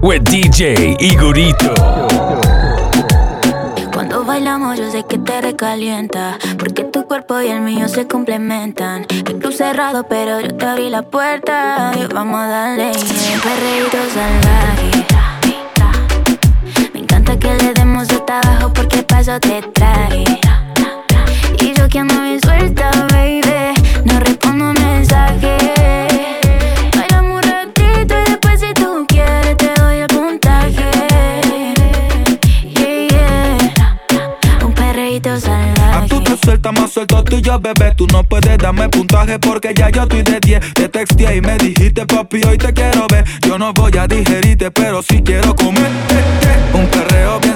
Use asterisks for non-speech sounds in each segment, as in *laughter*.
with DJ Igorito. Cuando bailamos yo sé que te recalienta Porque tu cuerpo y el mío se complementan El club cerrado pero yo te abrí la puerta Y vamos a darle yeah. Perreíto salvaje Me encanta que le demos hasta abajo porque paso te traje Y yo que ando bien suelta baby No respondo mensajes suelta más suelto tú y yo, bebé Tú no puedes darme puntaje porque ya yo estoy de 10 Te texteé y me dijiste, papi, hoy te quiero ver Yo no voy a digerirte, pero sí quiero comer. Un perreo bien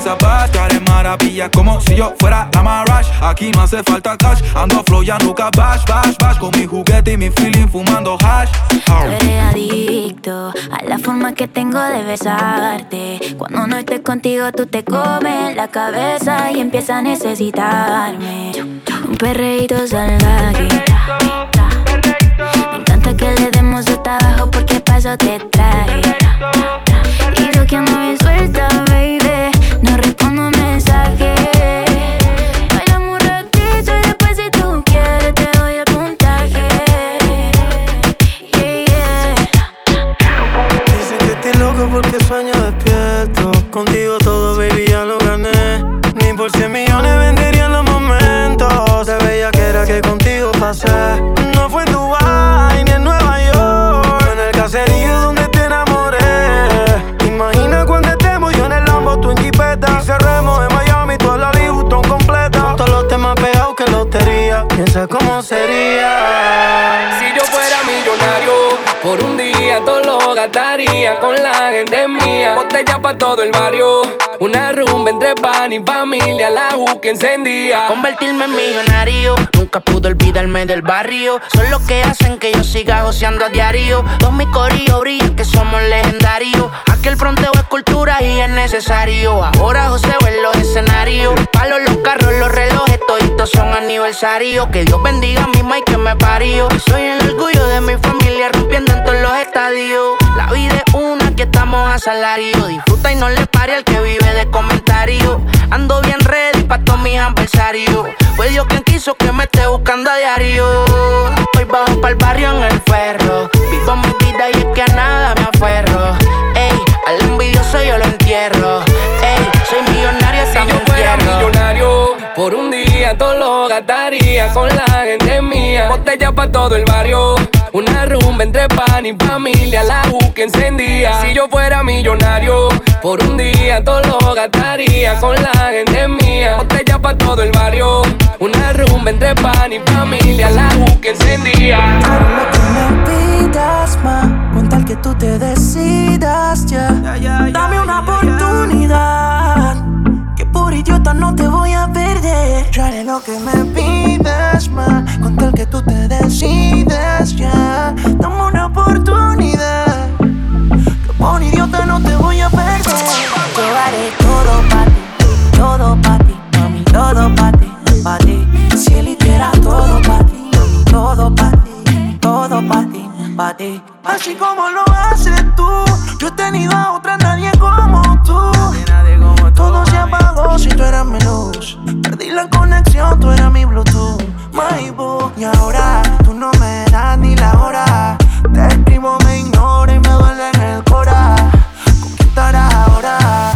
que haré maravilla Como si yo fuera la Marash Aquí no hace falta cash Ando flow, ya nunca bash, bash, bash Con mi juguete y mi feeling fumando hash eres adicto a la forma que tengo de besarte. Cuando no estés contigo, tú te comes la cabeza y empiezas a necesitarme. Un perreíto salvaje. Me encanta que le demos hasta abajo porque paso te traje. Y yo que ando bien suelta, baby. No fue en Dubai ni en Nueva York. En el caserío donde te enamoré. Imagina cuando estemos yo en el Lambo, tú en Jipeta. Y cerremos en Miami, toda la Louis Vuitton completa. Todos los temas pegados que lotería. Piensa cómo sería. Con la gente mía. Botella pa' todo el barrio, una rumba entre pan y familia, la U que encendía. Convertirme en millonario, nunca pude olvidarme del barrio. Son los que hacen que yo siga goceando a diario. Mis corillos brillan que somos legendarios. Aquel fronteo es cultura y es necesario. Ahora José en los escenarios. Palos, los carros, los relojes, toditos son aniversarios. Que Dios bendiga a mi y que me parió. Soy el orgullo de mi familia rompiendo en todos los estadios. La vida es una, aquí estamos a salario. Disfruta y no le pare al que vive de comentarios. Ando bien ready pa' todos mis adversarios. Fue Dios quien quiso que me esté buscando a diario. Hoy bajo pa'l barrio en el ferro. Vivo mi vida y es que a nada me aferro. Ey, al envidioso yo lo entierro. Ey, soy millonario hasta Si yo fuera millonario, por un día todo lo gastaría con la gente mía. Botella pa' todo el barrio, una rumba entre pan y familia, la U que encendía. Si yo fuera millonario, por un día todo lo gastaría con la gente mía. Botella pa' todo el barrio, una rumba entre pan y familia, la U que encendía. Haré lo que me pidas, ma, con tal que tú te decidas ya. Dame una oportunidad, por idiota no te voy a perder. Yo haré lo que me pidas, ma, con tal que tú te decidas ya. Dame una oportunidad, que por idiota no te voy a perder. Yo haré todo para ti, todo para ti, mami, todo para ti, para ti. Si él hiciera todo para ti, todo para ti, todo para ti, para ti. Así como lo haces tú, yo he tenido a otra nadie como tú. Todo se apagó si tú eras mi luz. Perdí la conexión, tú eras mi Bluetooth. My boo. Y ahora tú no me das ni la hora. Te escribo, me ignora y me duele en el cora. ¿Con quién ahora?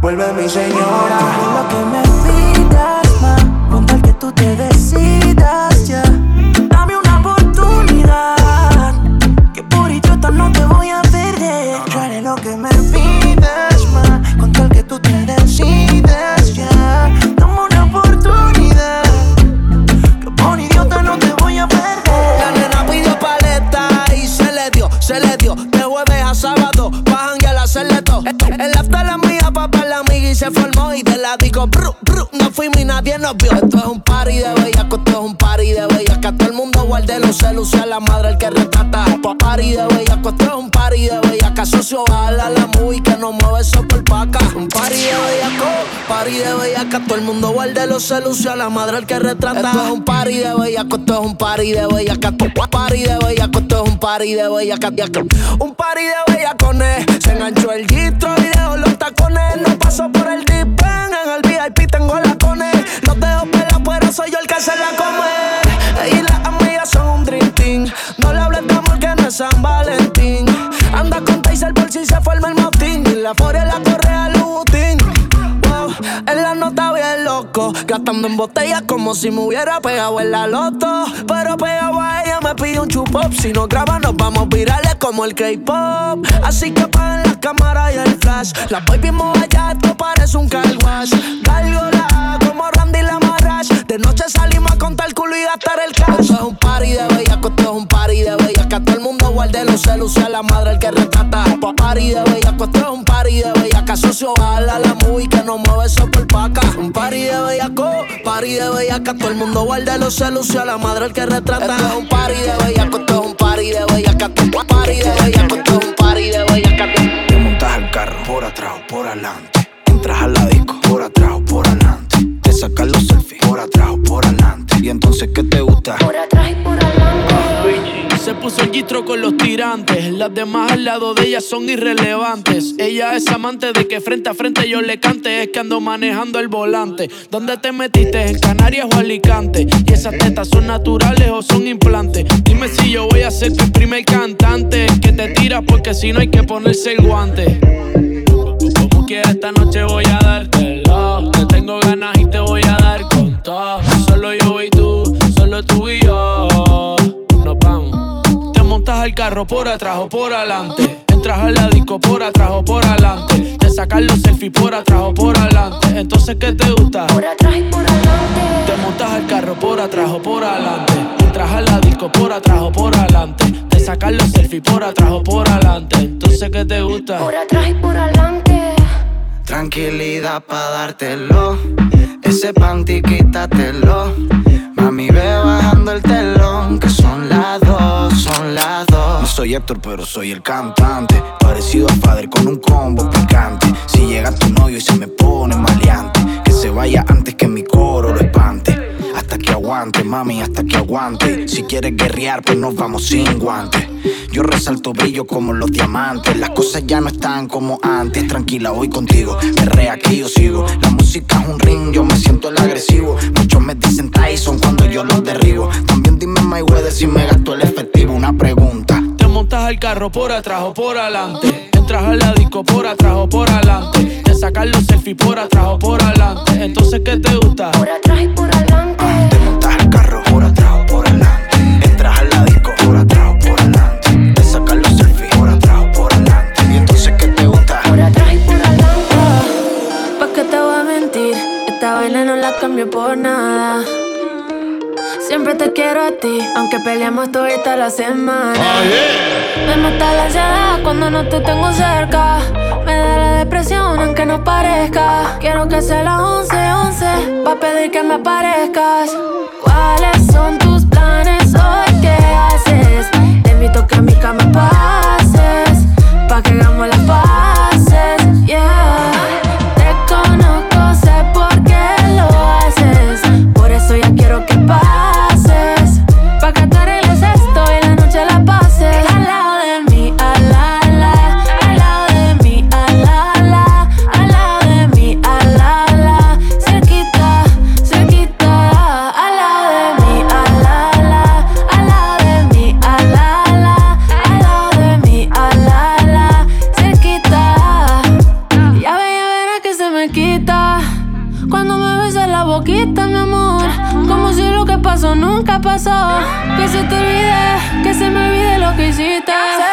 Vuelve mi señora. Disco, bru, bru, no fuimos y nadie nos vio. Esto es un party de bellaco, esto es un party de bellaca. Todo el mundo guarde los celos, a la madre el que retrata. Party de bellaco, esto es un party de bellaca. Socio, bala la movie que no mueve eso por paca. Un party de bellaco, party de bellaca. Todo el mundo guarde los celos, a la madre el que retrata. Esto es un party de bellaco, esto es un party de bellaca. Party de bellaco, esto es un party de bellaca. Un party de bellacones, se enganchó el gistro y dejó los tacones. No pasó por el deep en el VIP tengo la cone. Los dejo pelados, pero soy yo el que se la come. Y las amigas son un dream team. No le hables de amor que no es San Valentín. Anda con Taser por si se forma el motín. Y la furia la correa Lutin. Wow, en la bien Gastando en botellas como si me hubiera pegado en la loto. Pero pegado a ella me pide un chupop. Si no graba, nos vamos virales como el K-pop. Así que apaguen las cámaras y el flash. La voy vimos allá, esto parece un car wash. la como Randy la De noche salimos a contar el culo y gastar el cash. Esto es un party de bella, esto es un party de bella. Que todo el mundo guarde los celos, a la madre el que retrata. Party de bella, esto es un party de bella. Que asocio a la movie que no mueve eso por paca. Un party de bellaco, party de bellaca. Todo el mundo guarde los celos, a la madre el que retrata. Esto es un party de bellaco, esto es un party de bellaca. Party de bellaco, esto es un party de bellaca. Te montas al carro por atrás o por adelante. Entras al la disco por atrás o por adelante. Te sacas los selfies por atrás o por adelante. Y entonces, ¿qué te gusta? Por atrás y por adelante. Se puso el gistro con los tirantes. Las demás al lado de ella son irrelevantes. Ella es amante de que frente a frente yo le cante. Es que ando manejando el volante. ¿Dónde te metiste? ¿En Canarias o Alicante? ¿Y esas tetas son naturales o son implantes? Dime si yo voy a ser tu primer cantante. Que te tiras porque si no hay que ponerse el guante. Como esta noche voy a dártelo. Te al carro por atrás o por adelante. Entras al la disco por atrás o por adelante. Te sacas los selfies por atrás o por adelante. Entonces, ¿qué te gusta? Por atrás y por adelante. Te montas al carro por atrás o por adelante. Entras al la disco por atrás o por adelante. Te sacas los selfies por atrás o por adelante. Entonces, ¿qué te gusta? Por atrás y por adelante. Tranquilidad pa' dártelo. Ese panty quítatelo. Mami, ve bajando el telón. Que son las dos, son las dos. No soy Héctor, pero soy el cantante. Parecido a Fader con un combo picante. Si llega tu novio y se me pone maleante. Que se vaya antes que mi coro lo espante. Hasta que aguante, mami, hasta que aguante. Si quieres guerrear, pues nos vamos sin guantes. Yo resalto brillo como los diamantes. Las cosas ya no están como antes. Tranquila, voy contigo. Perrea aquí yo sigo. La música es un ring, yo me siento el agresivo. Muchos me dicen Tyson cuando yo los derribo. También dime Mayweather si me gasto el efectivo. Una pregunta. Te montas al carro por atrás o por adelante. Entras al la disco por atrás o por adelante. Te sacas los selfies por atrás o por adelante. Entonces, ¿qué te gusta? Por atrás y por adelante. Te montas al carro por atrás o por adelante. Entras al la disco por atrás o por adelante. Te sacas los selfies por atrás o por adelante. Y entonces, ¿qué te gusta? Por atrás y por adelante. ¿Pa' qué te voy a mentir? Esta vaina no la cambio por nada. Siempre te quiero a ti, aunque peleamos toda la semana. Me mata la ansiedad cuando no te tengo cerca. Me da la depresión aunque no parezca. Quiero que sea las 11, 11, pa' pedir que me aparezcas. ¿Cuáles son tus planes hoy? ¿Qué haces? Te invito a que a mi cama pases, pa' que hagamos las paces, yeah. Te conozco, olvide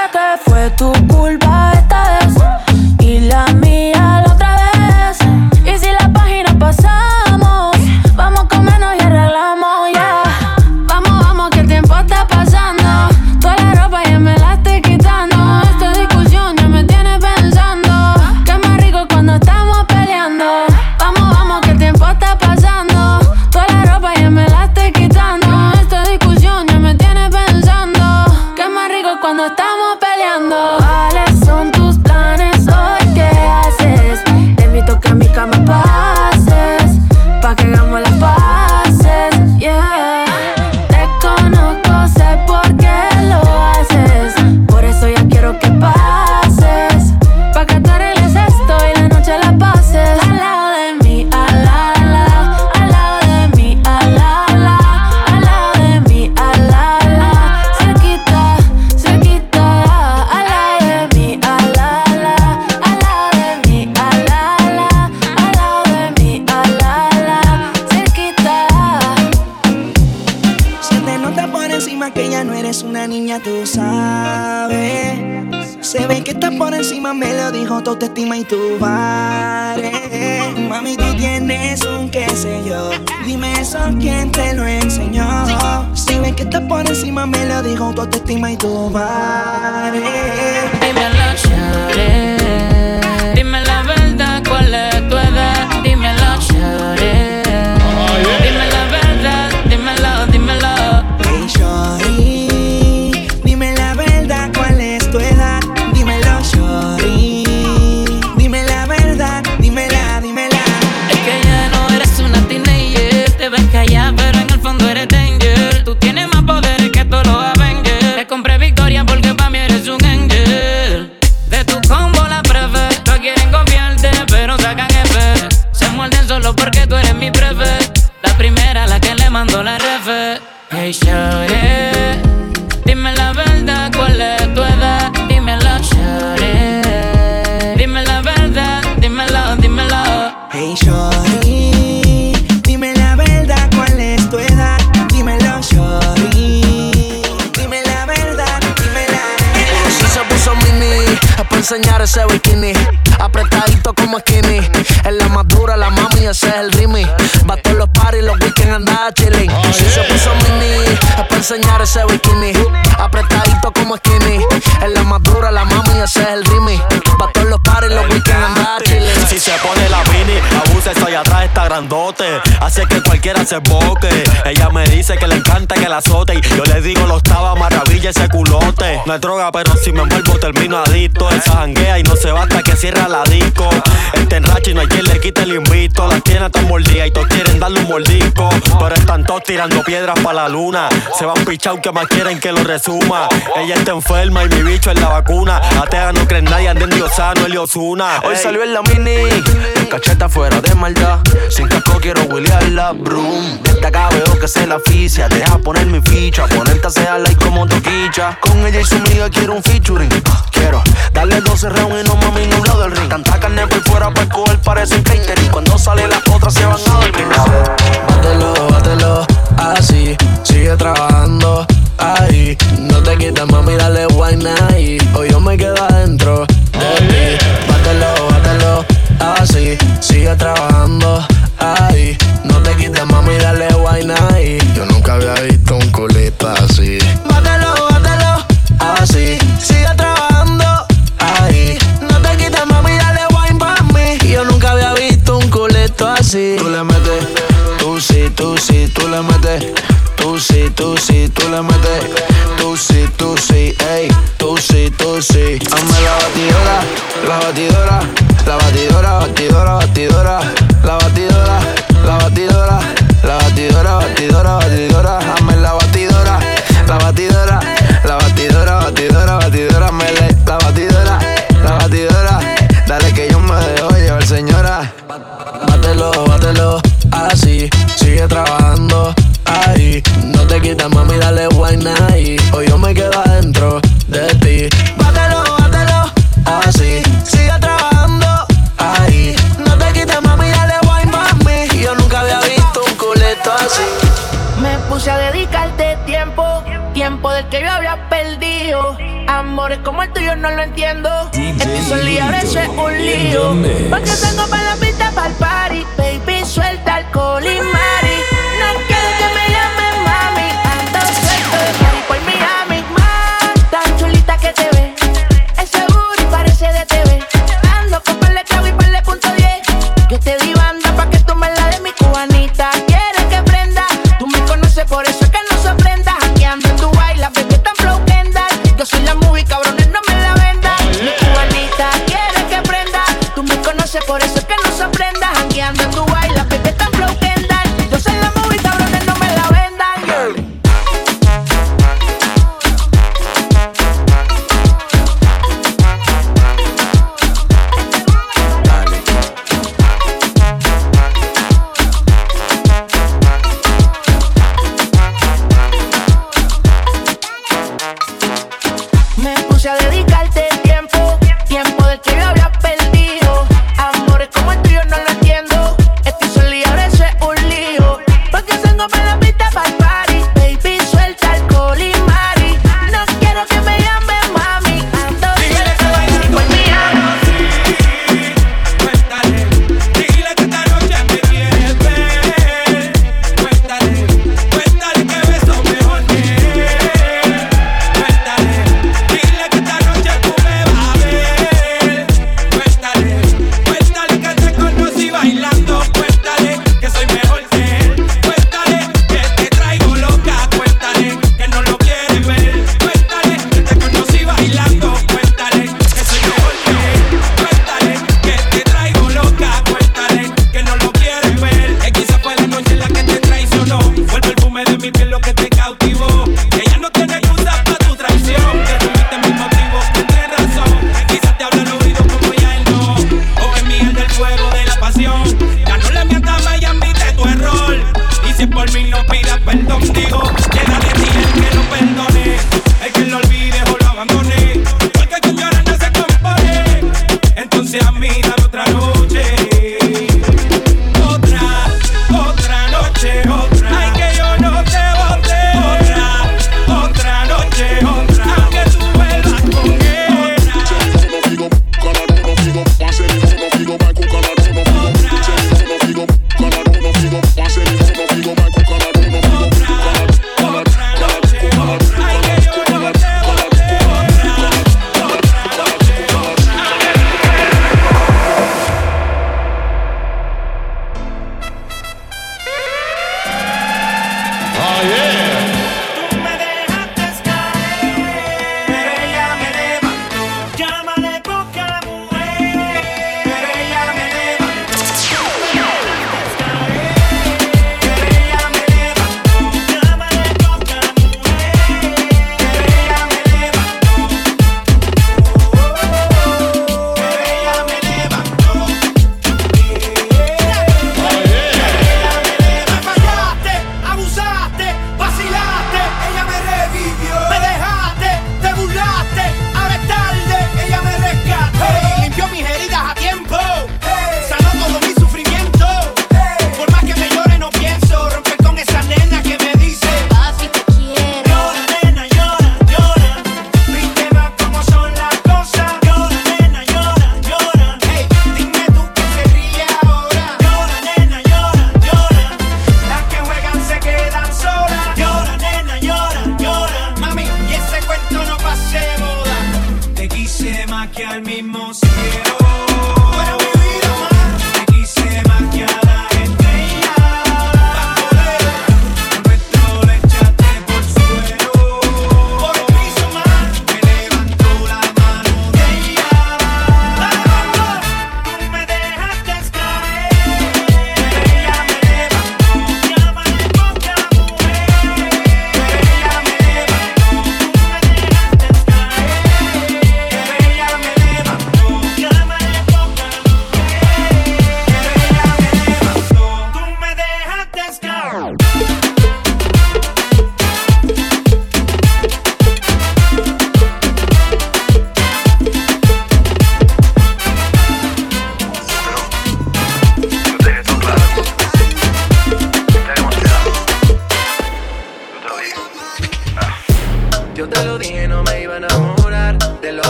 enseñar ese bikini. Apretadito como skinny. En la madura, la mami, ese es el rimi. Va todos los paris, los weekends andaba chilling. Si se puso mini, es para enseñar ese bikini. Apretadito como skinny. En la madura, la mami, ese es el rimi. Va todos los paris, los weekends andaba chilling. Si se pone la mini, abusa, estoy atrás, está grandote. Hace que cualquiera se boque. Ella me dice que le encanta que la azote. Y yo le digo, lo estaba maravilla ese culote. No es droga, pero si me envuelvo termino adicto. Esa janguea y no se basta que cierra la disco. Este enracha y no hay quien le quite el invito. Las tiene tan mordidas y todos quieren darle un mordisco. Pero están todos tirando piedras para la luna. Se van pichao que más quieren que lo resuma. Ella está enferma y mi bicho es la vacuna. Atea no creen nadie, anden diosano, el Osuna. Hoy salió en la mini, cacheta fuera de maldad. Sin casco quiero la Broom. Desde acá veo que se la aficia. Deja poner mi ficha, ponerte a hacer like como toquicha. Con ella y su amiga quiero un featuring. Quiero darle 12 rounds y no mami no del ring. Tanta carne por fuera para coger parece un catering. Cuando sale las otras se van a dormir. Bátelo, bátelo, así. Sigue trabajando ahí. No te quites, mami, dale wine ahí. Hoy yo me quedo adentro de ti. Bátelo, bátelo, así. Sigue trabajando ahí. No te quites, mami, dale wine ahí. Yo nunca había visto un culito así. Bátelo, bátelo, así. Sigue trabajando ahí. No te quites, mami, dale wine pa' mí. Yo nunca había visto un culito así. Tú le metes, tú sí, tú sí, tú le metes. Sí, tú sí, tú le metes. Tú sí, tú sí, ey. Tú sí, tú sí. Hazme la batidora, la batidora, la batidora, batidora, batidora, la batidora, la batidora, la batidora, batidora, batidora. Hazme la batidora, la batidora, la batidora, batidora, batidora. Mele, la batidora, la batidora. Dale que yo me dejo llevar, señora. Bátelo, bátelo, así. Sigue trabajando. No te quites, mami, dale wine ahí. Hoy yo me quedo adentro de ti. Bátelo, bátelo, así. Sigue trabajando ahí. No te quites, mami, dale wine mami. Yo nunca había visto un culeto así. Me puse a dedicarte tiempo, tiempo del que yo había perdido. Amores como el tuyo no lo entiendo. Este solía eso es un lío. Porque tengo para la pista para el party. Baby, suelta alcohol y mari.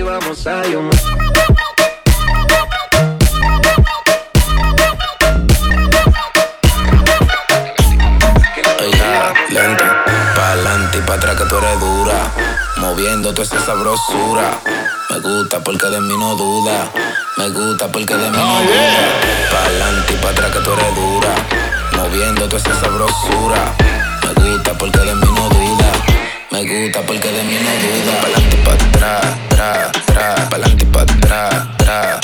íbamos a lento, pa'lante y pa' atrás que tú eres dura, moviendo toda esa sabrosura. Me gusta porque de mí no duda. Me gusta porque de mí no oh, duda. Pa'lante y pa' atrás que tú eres dura. Moviendo toda esa sabrosura. Me gusta porque de mí no duda. Me gusta porque de mí no duda. Pa'lante pa' atrás, tra, tra. Pa'lante pa' atrás, tra,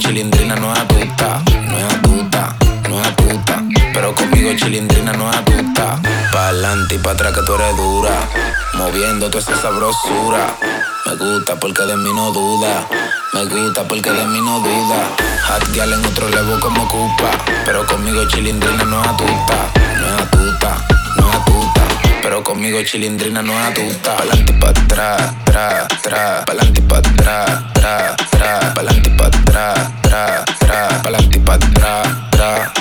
chilindrina no es atuta. No es atuta, no es atuta. Pero conmigo chilindrina no es atuta. Pa'lante y pa' atrás que tú eres dura. Moviendo toda esa sabrosura. Me gusta porque de mí no duda. Me gusta porque de mí no duda. Hot en otro levo como culpa. Pero conmigo chilindrina no es atuta. No es atuta, pero conmigo chilindrina no atusta. Pa'lante pa' atrás, tra, tra. Pa'lante pa' atrás, tra, tra. Pa'lante pa' atrás, tra, tra. Pa'lante pa' atrás, tra.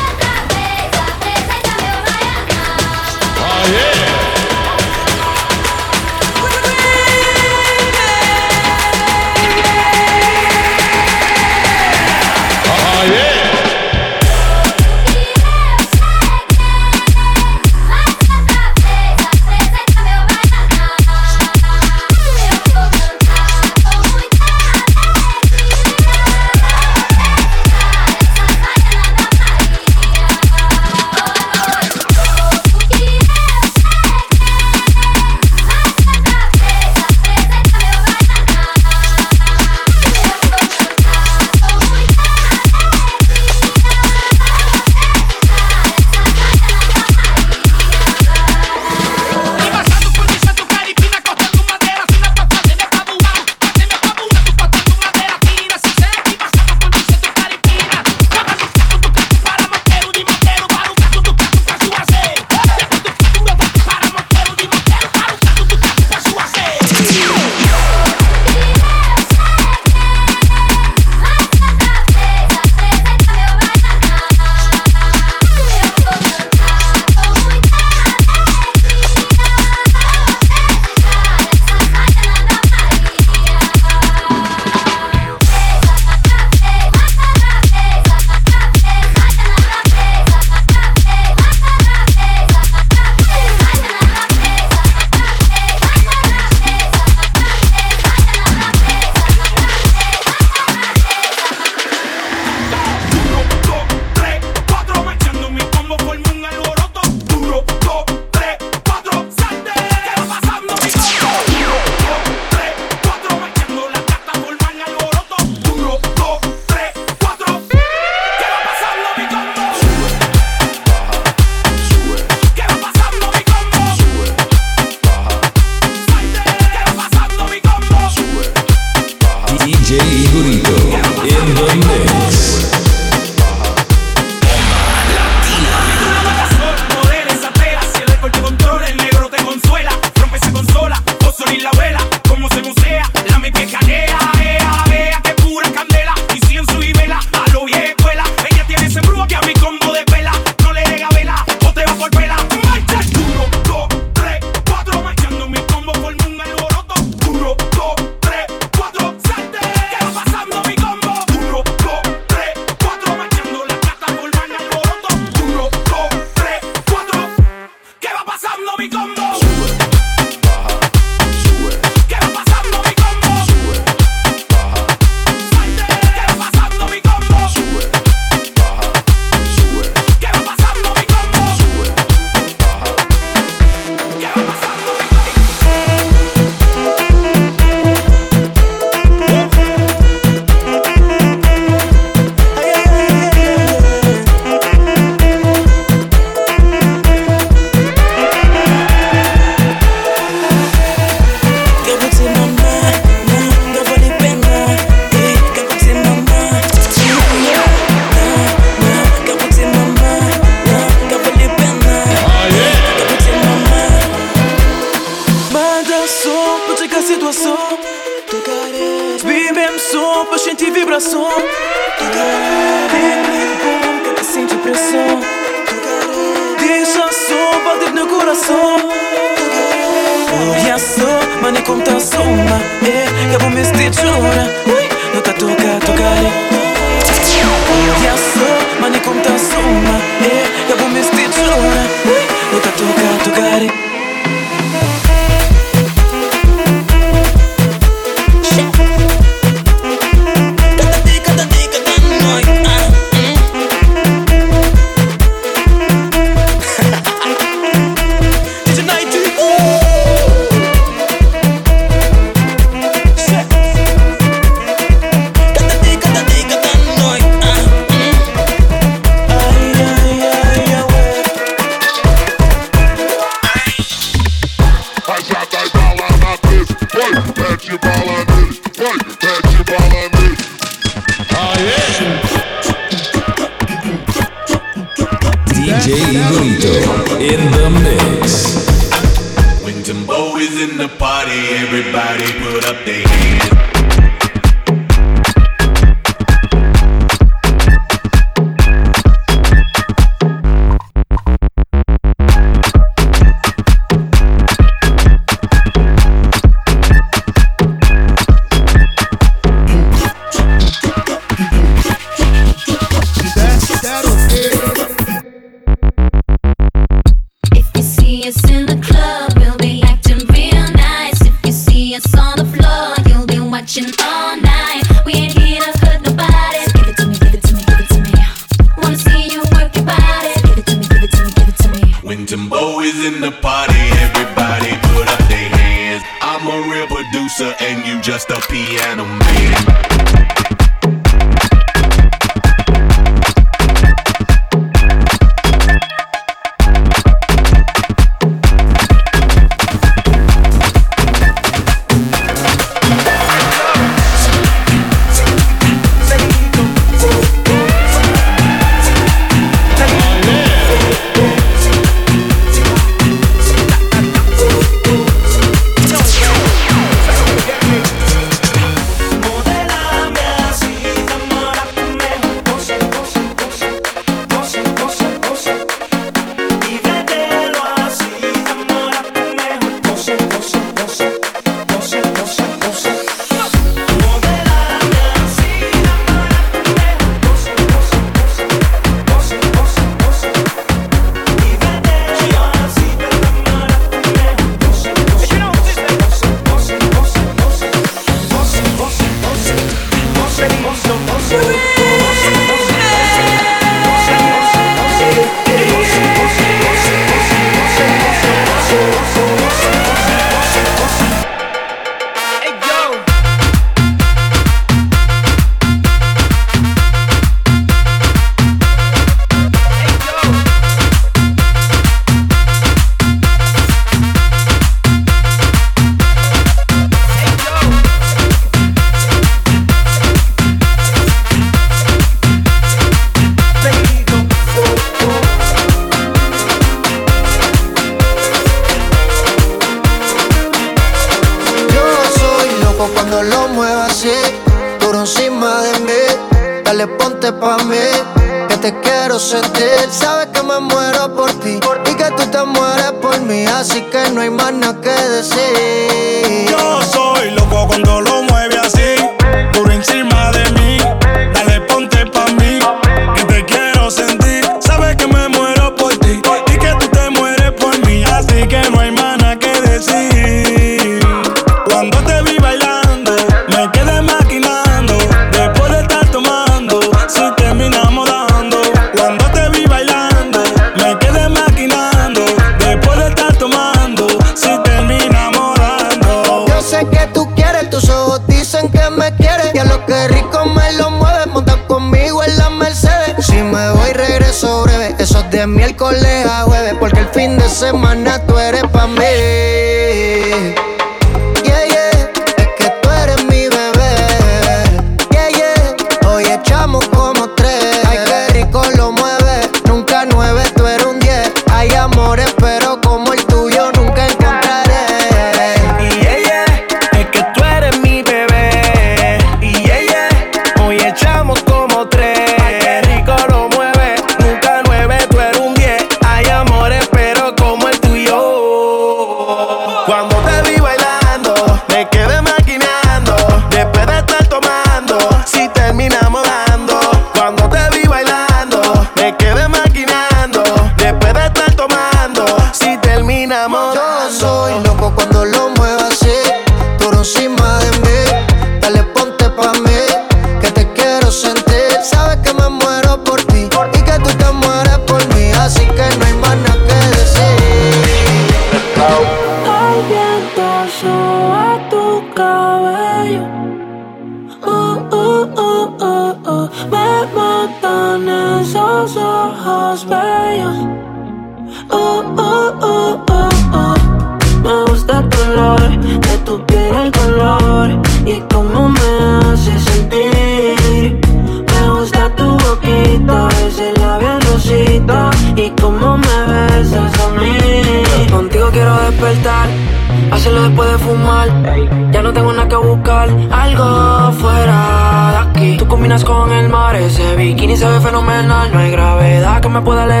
me pueda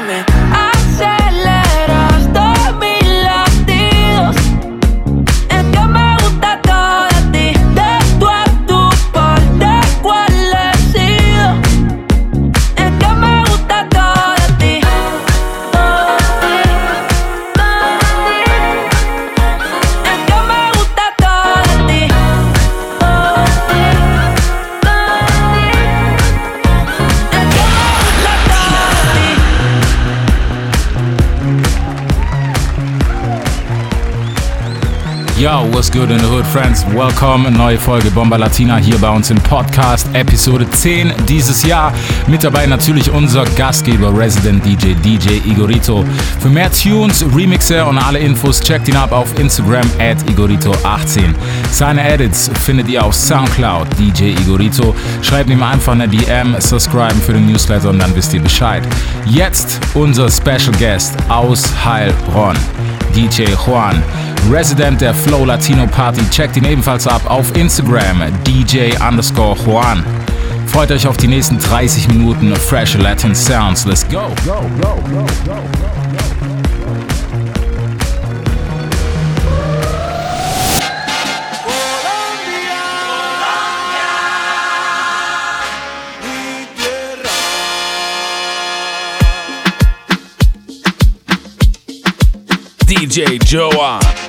Yo, what's good in the hood, friends? Welcome. Neue Folge Bomba Latina hier bei uns im Podcast, Episode 10 dieses Jahr. Mit dabei natürlich unser Gastgeber, Resident DJ, DJ Igorito. Für mehr Tunes, Remixe und alle Infos checkt ihn ab auf Instagram at Igorito18. Seine Edits findet ihr auf Soundcloud, DJ Igorito. Schreibt ihm einfach eine DM, subscriben für den Newsletter und dann wisst ihr Bescheid. Jetzt unser Special Guest aus Heilbronn, DJ Juan. Resident der Flow Latino Party. Checkt ihn ebenfalls ab auf Instagram DJ underscore Juan. Freut euch auf die nächsten 30 Minuten Fresh Latin Sounds. Let's go. go, go, go, go, go. DJ Joa.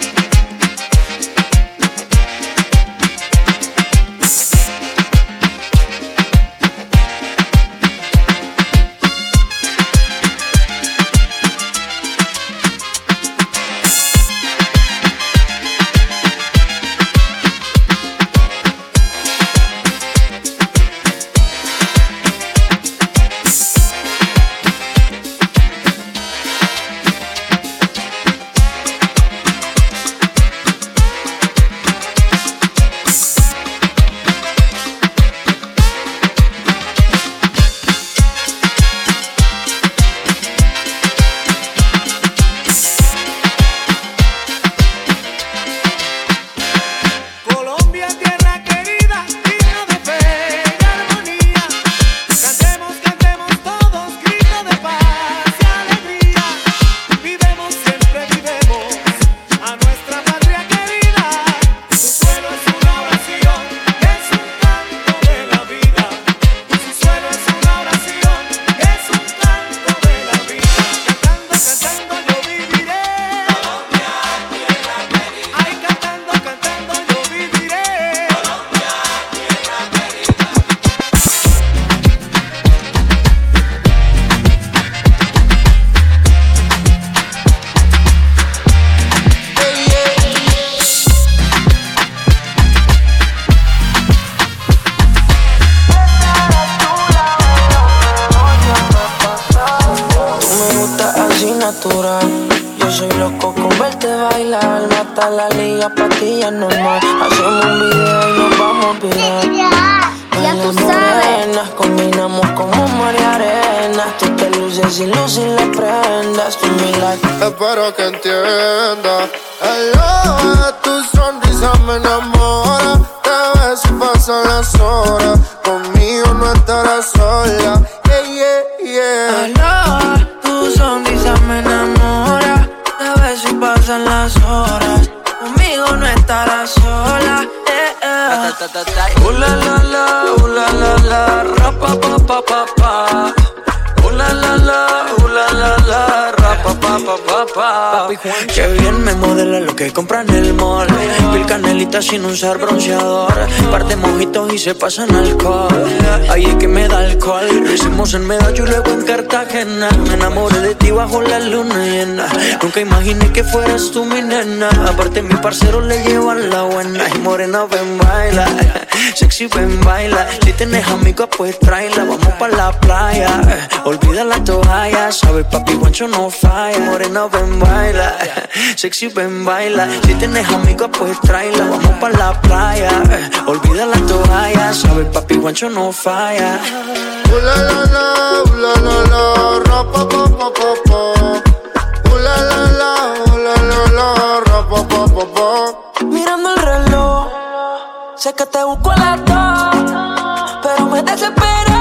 sin usar bronceador. Par de mojitos y se pasan alcohol. Ahí es que me da alcohol. Lo hicimos en Medallo y luego en Cartagena. Me enamoré de ti bajo la luna llena. Nunca imaginé que fueras tú mi nena. Aparte, mi parcero le llevan la buena. Y morena, ven, baila. Sexy, ven, baila. Si tienes amigos, pues tráela. Vamos pa' la playa. Eh, olvida la toalla. Sabes, papi, guancho no falla. Morena, ven, baila. Eh, sexy, ven, baila. Si tienes amigos, pues tráela. Vamos pa' la playa. Eh, olvida la toalla. Sabes, papi, guancho no falla. Ula la la, ula la la, ra pa pa pa pa pa. Ula la la, ula la la, ra pa pa pa pa. Sé que te busco a las pero me desespero.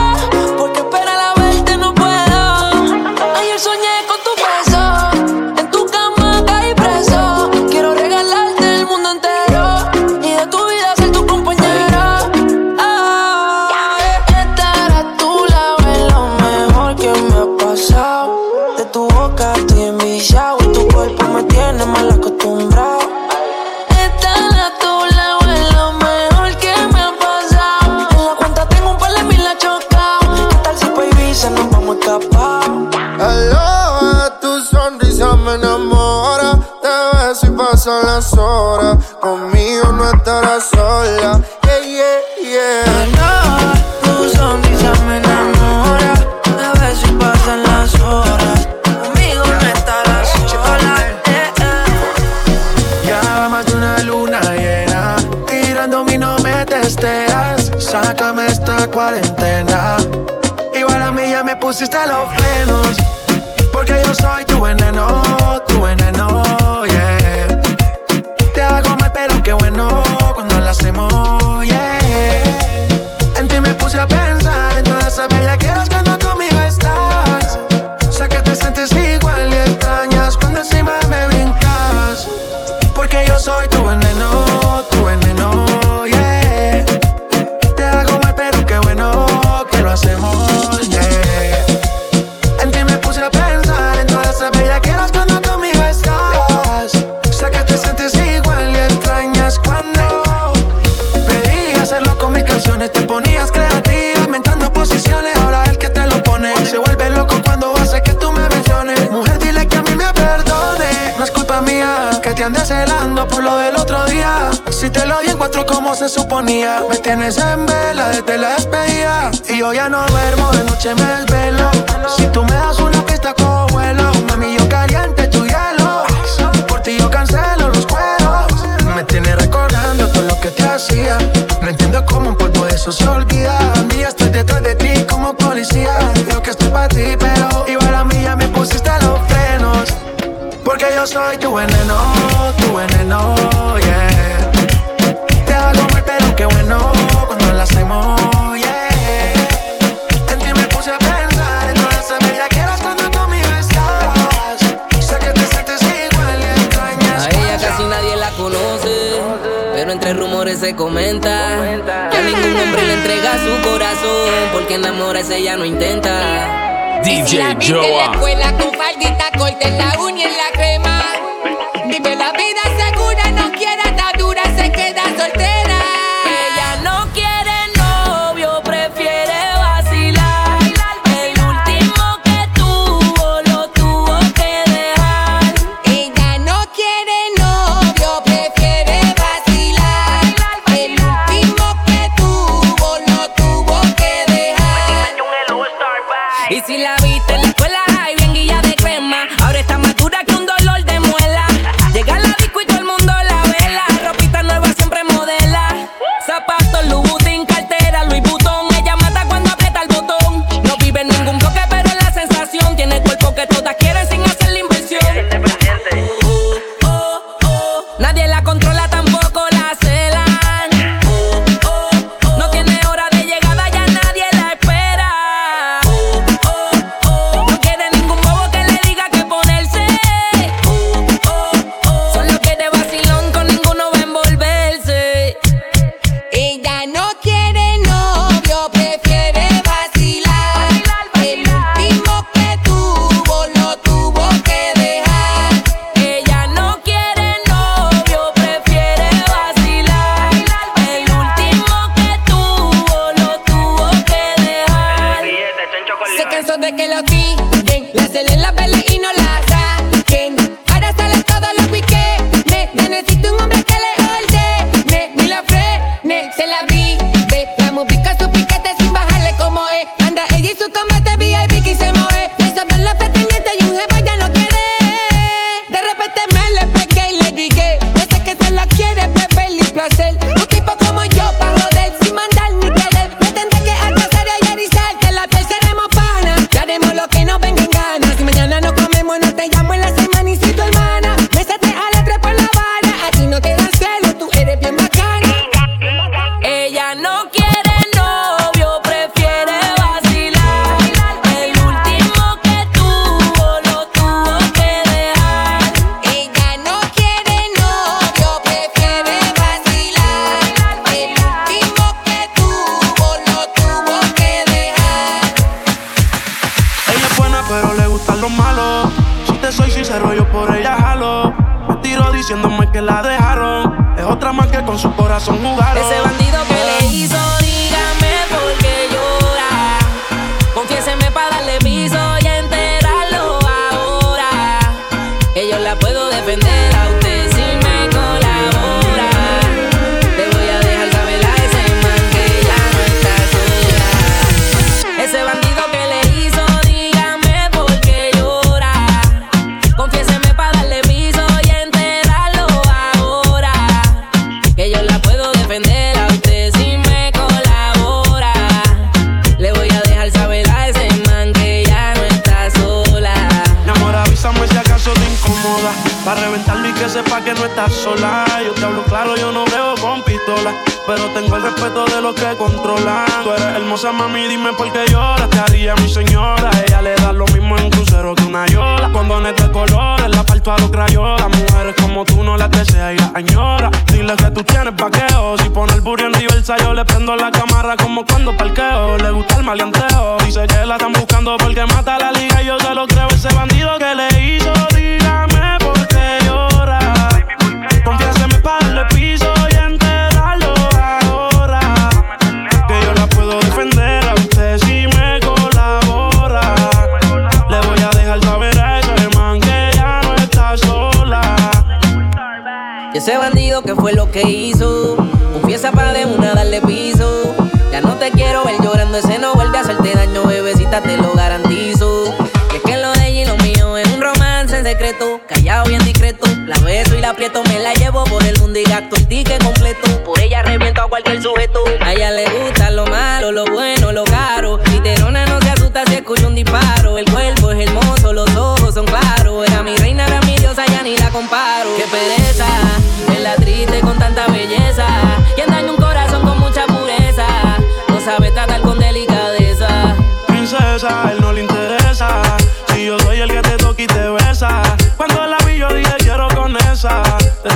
cuenta. Que a ningún hombre le entrega su corazón, porque enamorarse ella no intenta. DJ Joa. Vive la vida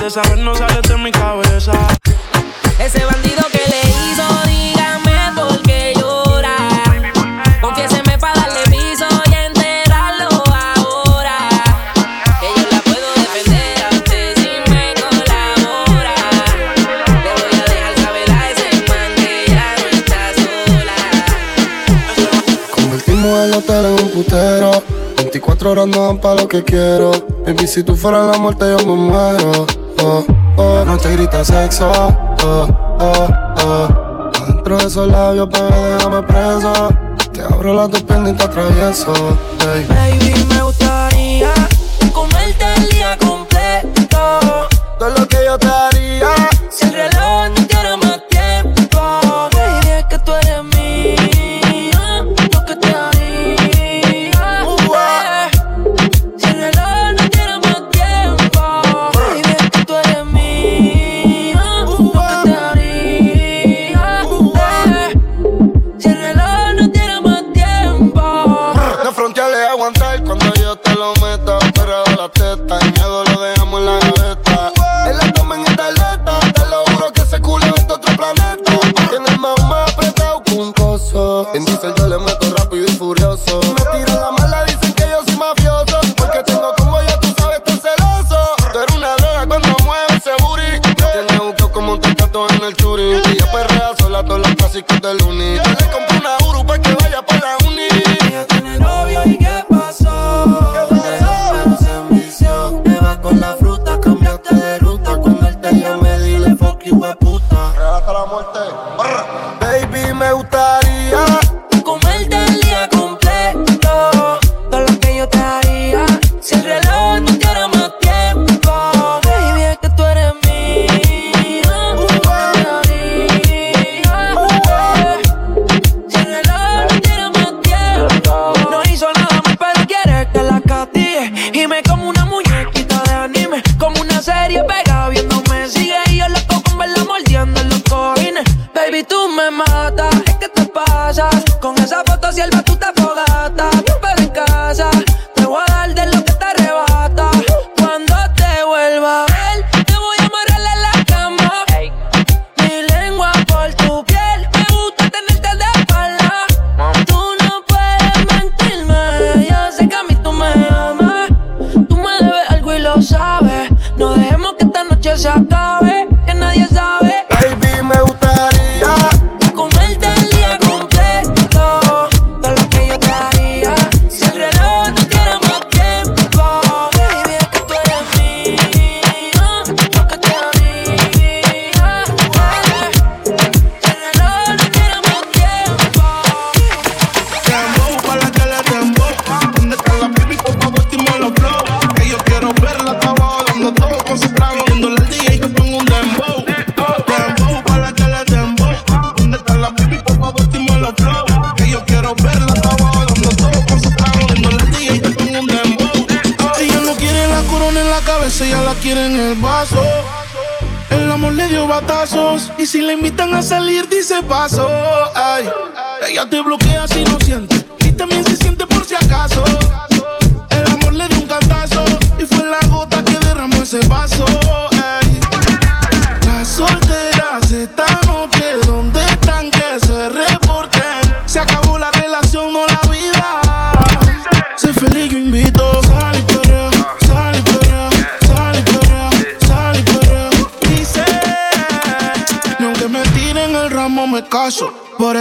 de saber no sale de mi cabeza. Ese bandido que le hizo, dígame por qué llora. Confiéseme para darle piso y enterarlo ahora. Que yo la puedo defender a usted si me colabora. Le voy a dejar saber a ese man que ya no está sola. Convertimos el hotel en un putero. 24 horas no dan pa' lo que quiero. Baby, si tú fueras la muerte, yo me muero oh, oh. La noche grita sexo, oh, oh, oh. Dentro de esos labios, bebé, déjame preso. Te abro las dos piernas y te atravieso, hey. Baby, me gustaría comerte el día completo. Todo lo que yo te haría. fogata, es que te pasas. Con esa foto si el batuta fogata. Dice paso. Ay, ella te bloquea si no siente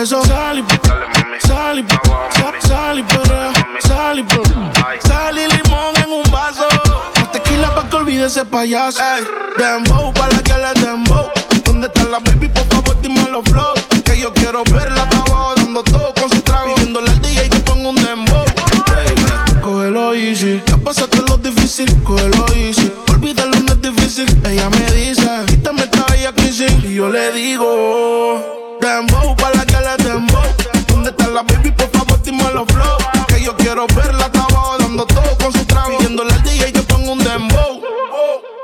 eso sal y sal y sal, y sal y. Sal y limón en un vaso. Más tequila pa' que olvide ese payaso. Ey, dembow, pa' la que le dembow. ¿Dónde está la baby? Por favor, dime los flow. Que yo quiero verla pa' abajo dando todo con su trago. Pidiéndole al DJ que ponga un dembow. Cógelo easy. Ya pasaste lo difícil, cógelo easy. Olvídalo, no es difícil. Ella me dice, quítame esta bella crisis. Y yo le digo, ¿Dónde está la baby? Por favor, dime los flow. Que yo quiero verla hasta abajo dando todo con su trago. Pidiéndole al DJ que ponga un dembow.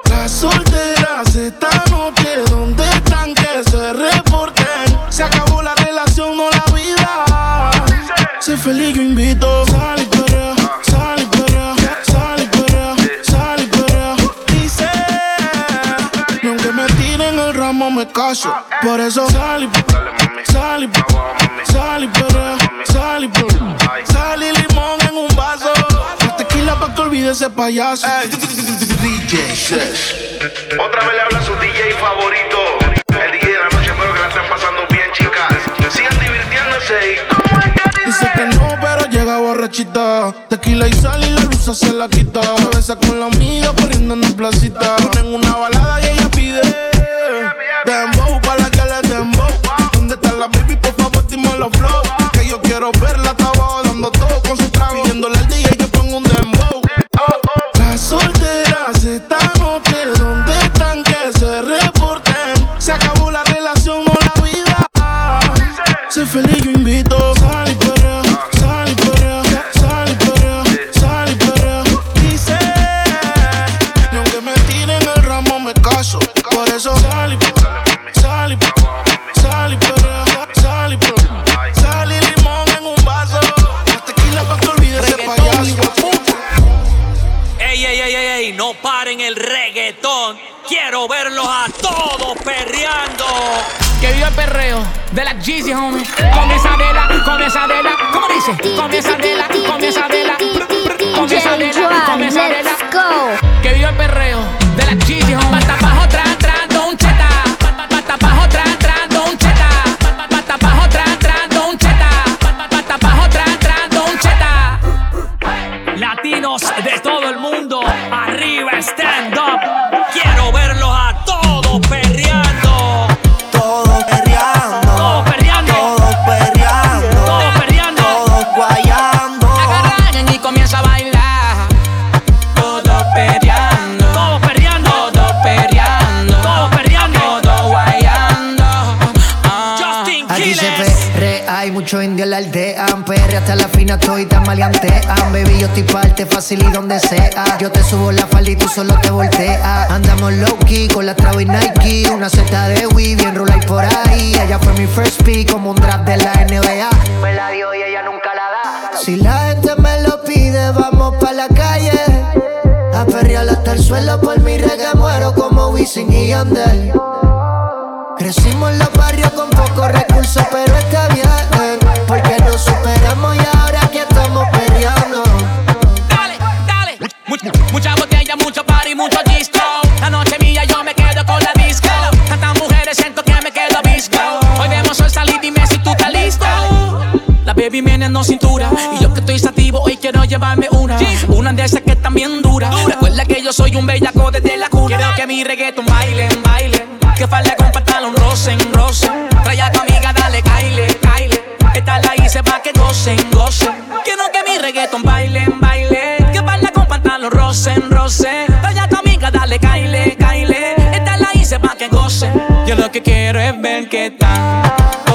Las solteras esta noche, ¿dónde están que se reporten? Se acabó la relación, no la vida. Sé feliz, yo invito. Sal y perrea, sal y perrea, sal y perrea, sal y perrea. Dice, ni aunque me tiren el ramo me caso. Por eso sal y y sal y perrea, sal y olvide ese payaso. DJ Sesh. Otra vez le habla su DJ favorito. El DJ de la noche, espero que la estén pasando bien, chicas. Sigan divirtiéndose y Dice que no, pero llega borrachita. Tequila y sal y la luz se la quita. Se besa con la amiga corriendo en la placita. Ponen una balada y ella pide. Dembow pa' la que le dembow. ¿Dónde está la baby? Por favor, dime los flow. Vida. Sé Viva el perreo de la Jeezy, homie. Comienza de la, comienza de la, ¿cómo dice? Comienza de la, comienza de la, comienza de la, comienza de la. Que viva el perreo la aldean. Perre hasta la fina toita maleantean. Baby, yo estoy parte fácil y donde sea. Yo te subo la falda y tú solo te volteas. Andamos low key con la traba y Nike. Una seta de Wii, bien y por ahí. Ella fue mi first pick como un draft de la NBA. Me la dio y ella nunca la da. Si la gente me lo pide, vamos pa' la calle. A perrear hasta el suelo por mi reggae muero como Wisin y Yandel. Crecimos en los barrios con pocos recursos, pero Y yo que estoy sativo hoy quiero llevarme una. Una de esas que están bien dura. Recuerda que yo soy un bellaco desde la cuna. Quiero que mi reggaeton bailen, baile. Que falda con pantalón rocen, rocen. Trae a tu amiga, dale, caile, caile. Esta la hice pa' que gocen, gocen. Quiero que mi reggaeton bailen, baile. Que falda con pantalón rocen, rocen. Trae a tu amiga, dale, caile, caile. Esta la hice pa' que gocen. Yo lo que quiero es ver qué tal.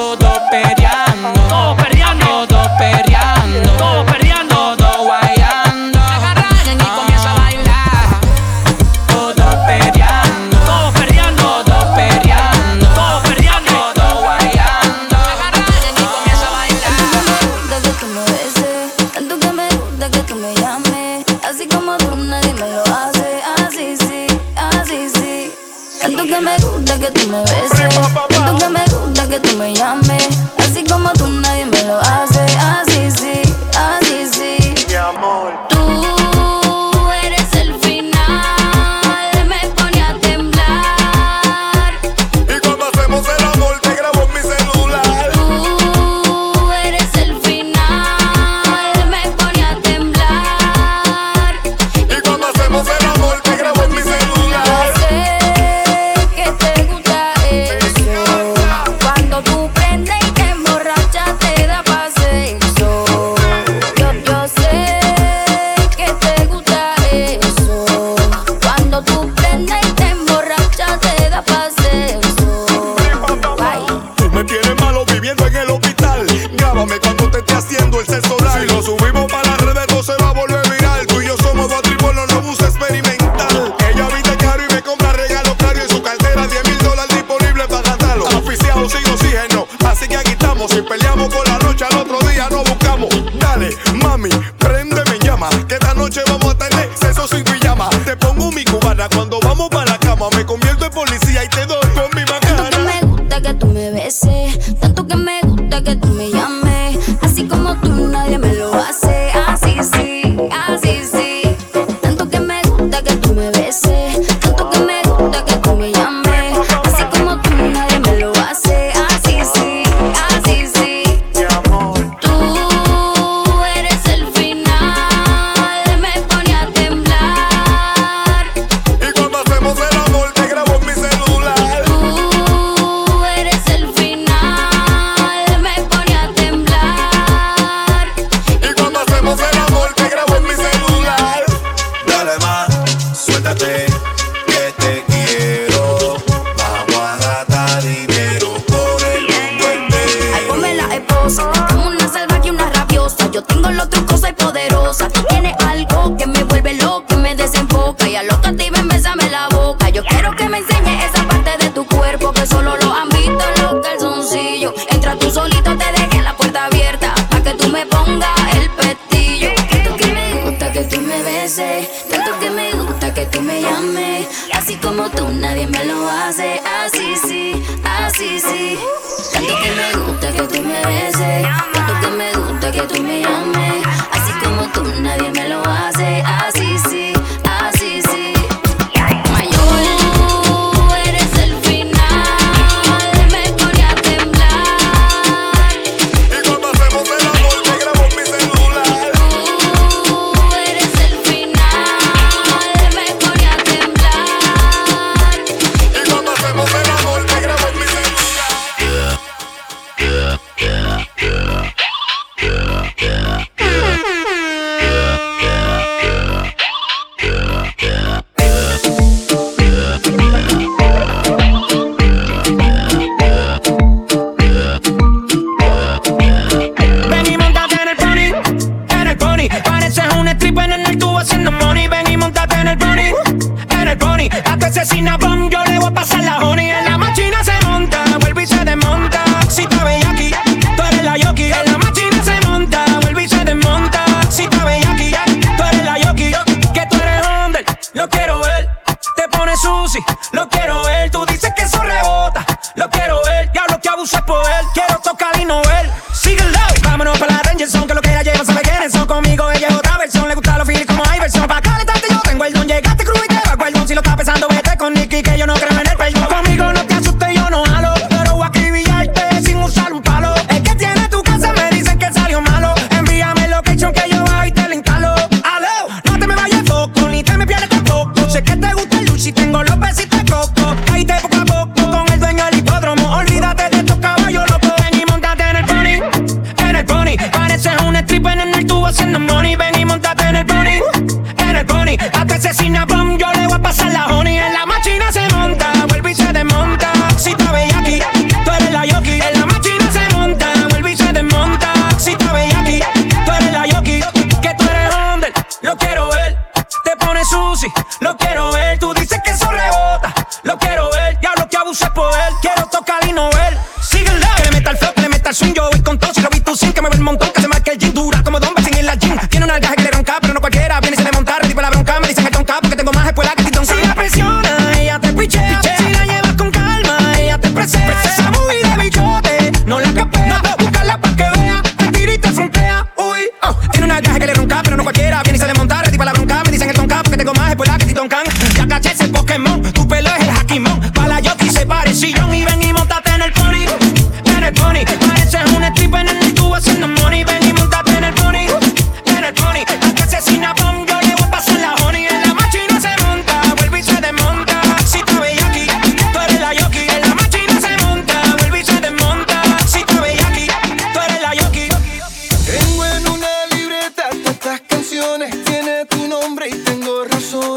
Llámame cuando te esté haciendo el sexo live. Si lo subimos para la red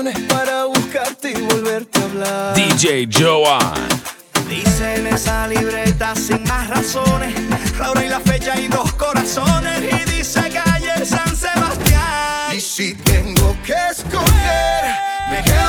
para buscarte y volverte a hablar. DJ Joan. Dice en esa libreta sin más razones, la hora y la fecha y dos corazones. Y dice que ayer San Sebastián. Y si tengo que escoger, me quedo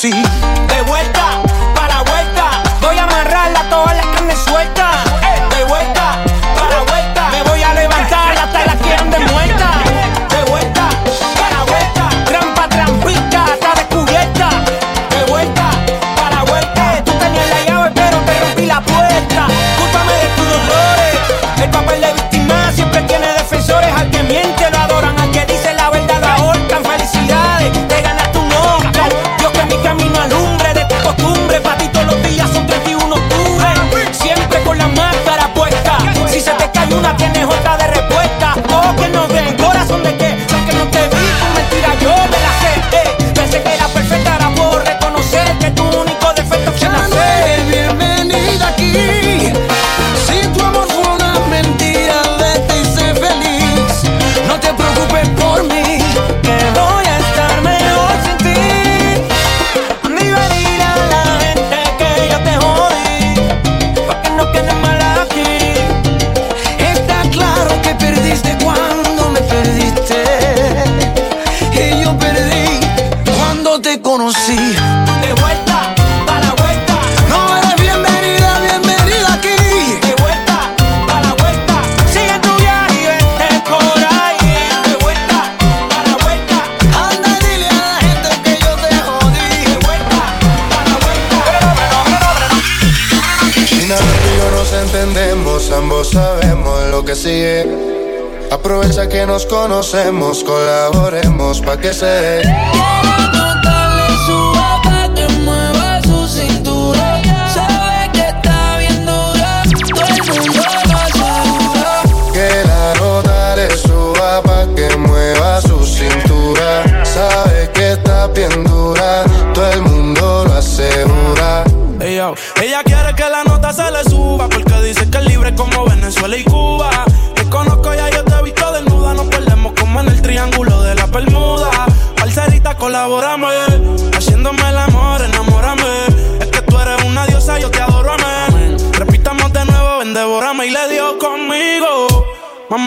sí. Aprovecha que nos conocemos, colaboremos pa' que se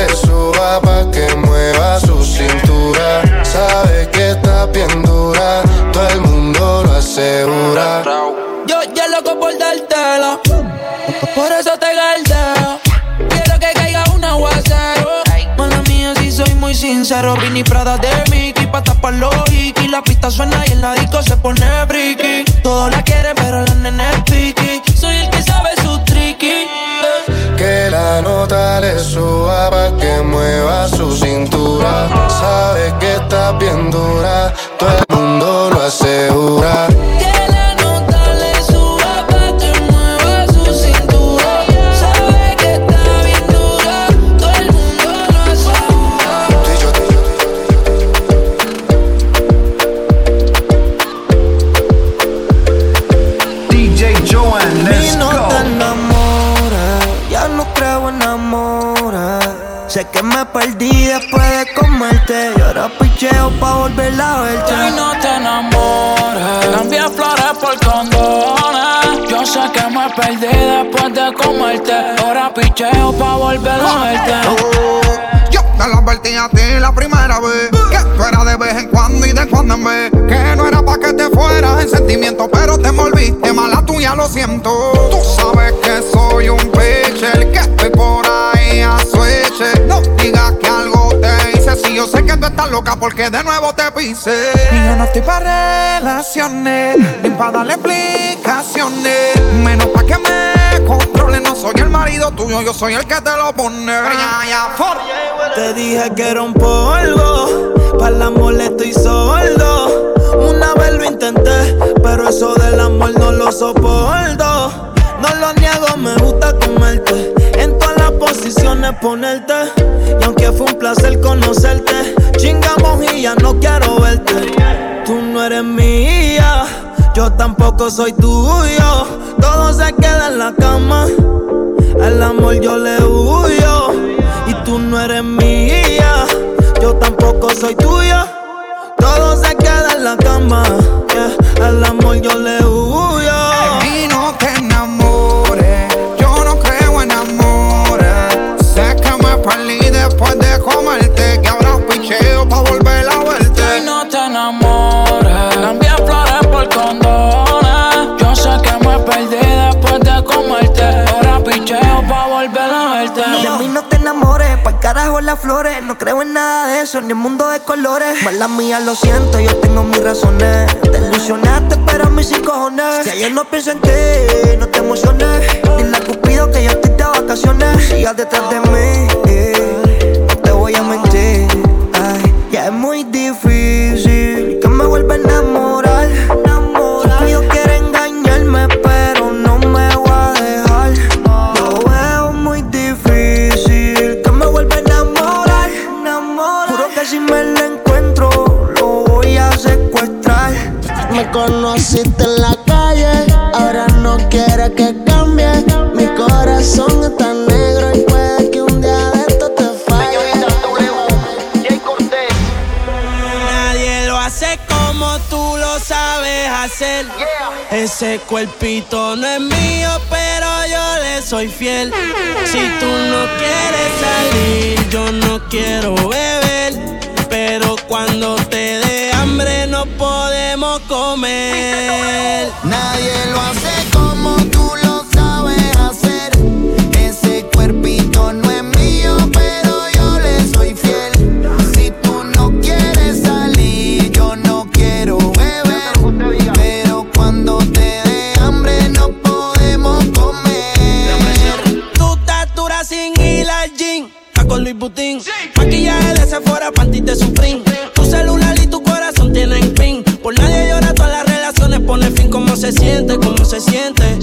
le suba pa' que mueva su cintura. Sabe que está bien dura, todo el mundo lo asegura. Yo ya loco por dártelo, por eso te galdeo. Quiero que caiga un aguacero. Mala mía, si soy muy sincero. Vini Prada de Mickey, pa' tapar los Iki. La pista suena y el disco se pone friki. Todos la quieren, pero la nene es Que la nota le suba pa' que mueva su cintura. Sabe que está bien dura, todo el mundo lo asegura. Picheo pa' volver a verte. Y no te enamores, cambié flores por condones. Yo sé que me perdí después de comerte. Ahora picheo pa' volver a verte. Yo te lo advertí a ti la primera vez Que tú eras de vez en cuando y de cuando en vez Que no era pa' que te fueras en sentimiento Pero te envolviste mala tuya, lo siento Tú sabes que soy un pitcher loca porque de nuevo te pise Y yo no estoy pa' relaciones Ni pa' darle explicaciones Menos pa' que me controle No soy el marido tuyo, yo soy el que te lo pone. Te dije que era un polvo, para el amor estoy sordo. Una vez lo intenté, pero eso del amor no lo soporto. No lo niego, me gusta comerte. Posiciones ponerte. Y aunque fue un placer conocerte, chingamos y ya no quiero verte. Tú no eres mía, yo tampoco soy tuyo. Todo se queda en la cama. Al amor yo le huyo y tú no eres mía. Yo tampoco soy tuya. Todo se queda en la cama. yeah. Amor yo le huyo. Enamores, cambié flores por condones. Yo sé que me perdí después de comerte. Ahora picheo pa' volver a verte. De mí no te enamores, pa'l carajo las flores. No creo en nada de eso, ni en mundo de colores. Mala mía, lo siento, yo tengo mis razones. Te ilusionaste, pero a mí sin. Si ayer no pienso en ti, no te emociones. Dile a Cupido que yo estoy de vacaciones. Sigas detrás de mí, no te voy a mentir. conociste en la calle, ahora no quiere que cambie. Mi corazón está negro y puede que un día de esto te falle. Nadie lo hace como tú lo sabes hacer. Ese cuerpito no es mío, pero yo le soy fiel. Si tú no quieres salir, yo no quiero ver. *laughs* Nadie lo hace como tú lo sabes hacer. Ese cuerpito no es mío, pero yo le soy fiel. Si tú no quieres salir, yo no quiero beber. Pero cuando te dé hambre, no podemos comer. Tu estatura sin hilar jean, con Luis Butín. Maquillaje de Sephora, panty de Supreme se siente, cómo se siente.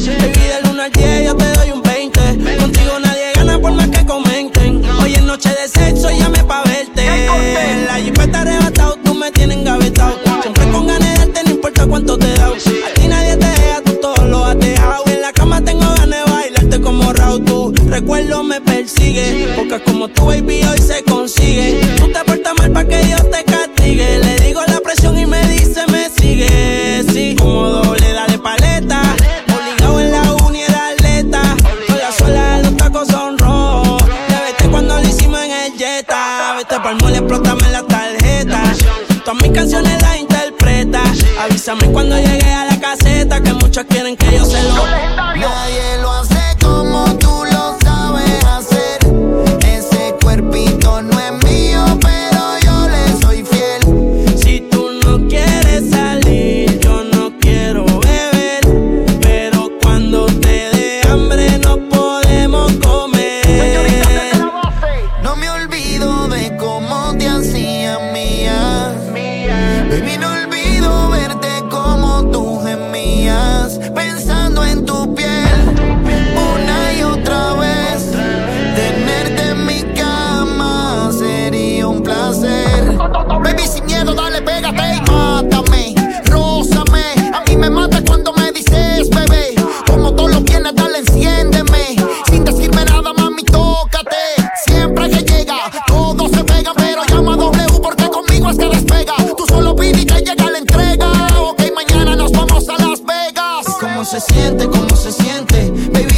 se siente, cómo se siente. Baby,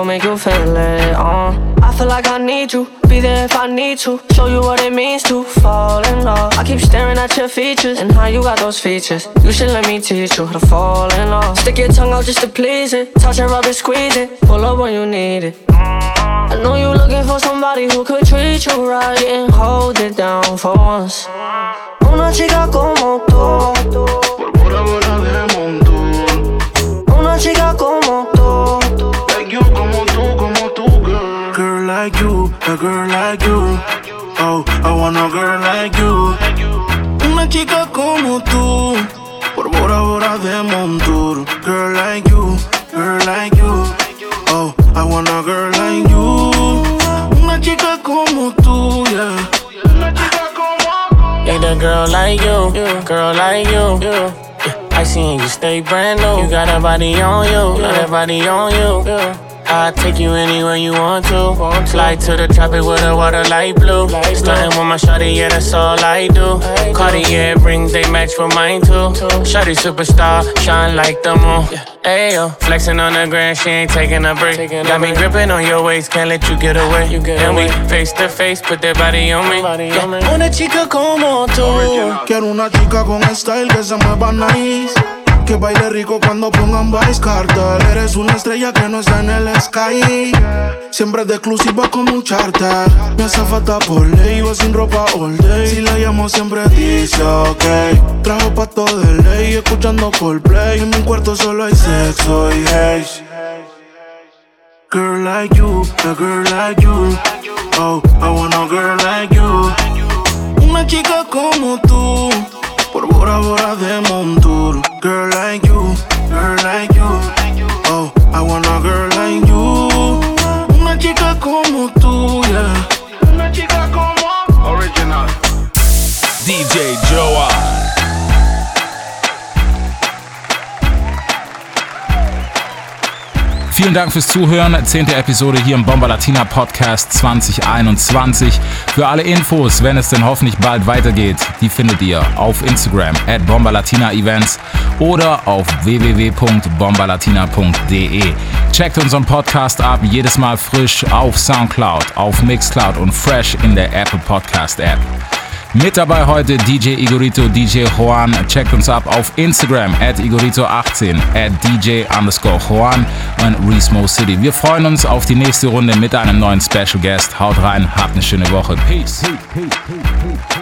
gon' make you feel it. Uh. I feel like I need you, be there if I need to. Show you what it means to fall in love. I keep staring at your features and how you got those features. You should let me teach you how to fall in love. Stick your tongue out just to please it. Touch it, rub it, squeeze it. Pull up when you need it. I know you looking for somebody who could treat you right and hold it down for once. Una chica como tú. girl like you. Oh, I want a girl like you. Una chica como tú. Por Bora Bora de Montur. Girl like you. Girl like you. Oh, I want a girl like you. Una chica como tú, yeah. Need a girl like you, girl like you. I see you stay brand new. You got a body on you, got a body on you. I'll take you anywhere you want to. Fly to the tropic with the water light blue. Starting with my shawty, yeah, that's all I do. Cartier rings, they match with mine too. Shawty superstar, shine like the moon. Ayo, flexing on the ground, she ain't taking a break. Got me gripping on your waist, can't let you get away. And we face to face, put that body on me. Yeah. Una chica como tú. Quiero una chica con style que se mueva nice. Que baile rico cuando pongan Vice Carter. Eres una estrella que no está en el sky. Siempre de exclusiva como un charter. Me hace falta por ley, va sin ropa all day. Si la llamo siempre dice ok. Trajo pa' todo de ley, escuchando Coldplay. En mi cuarto solo hay sexo y haze. Girl like you, a girl like you. Oh, I want a girl like you. Una chica como tú, por Bora Bora de Montour. Girl like you, girl like you. Oh, I want a girl like you. Una chica como tú, yeah. Una chica como Original. DJ Joa. Vielen Dank fürs Zuhören. Zehnte Episode hier im Bomba Latina Podcast 2021. Für alle Infos, wenn es denn hoffentlich bald weitergeht, die findet ihr auf Instagram at Bomba Latina Events oder auf www.bombalatina.de. Checkt unseren Podcast ab, jedes Mal frisch auf Soundcloud, auf Mixcloud und fresh in der Apple Podcast App. Mit dabei heute DJ Igorito, DJ Juan. Checkt uns ab auf Instagram at Igorito18, at DJ underscore Juan und Resmo City. Wir freuen uns auf die nächste Runde mit einem neuen Special Guest. Haut rein, habt eine schöne Woche. Peace, peace, peace, peace.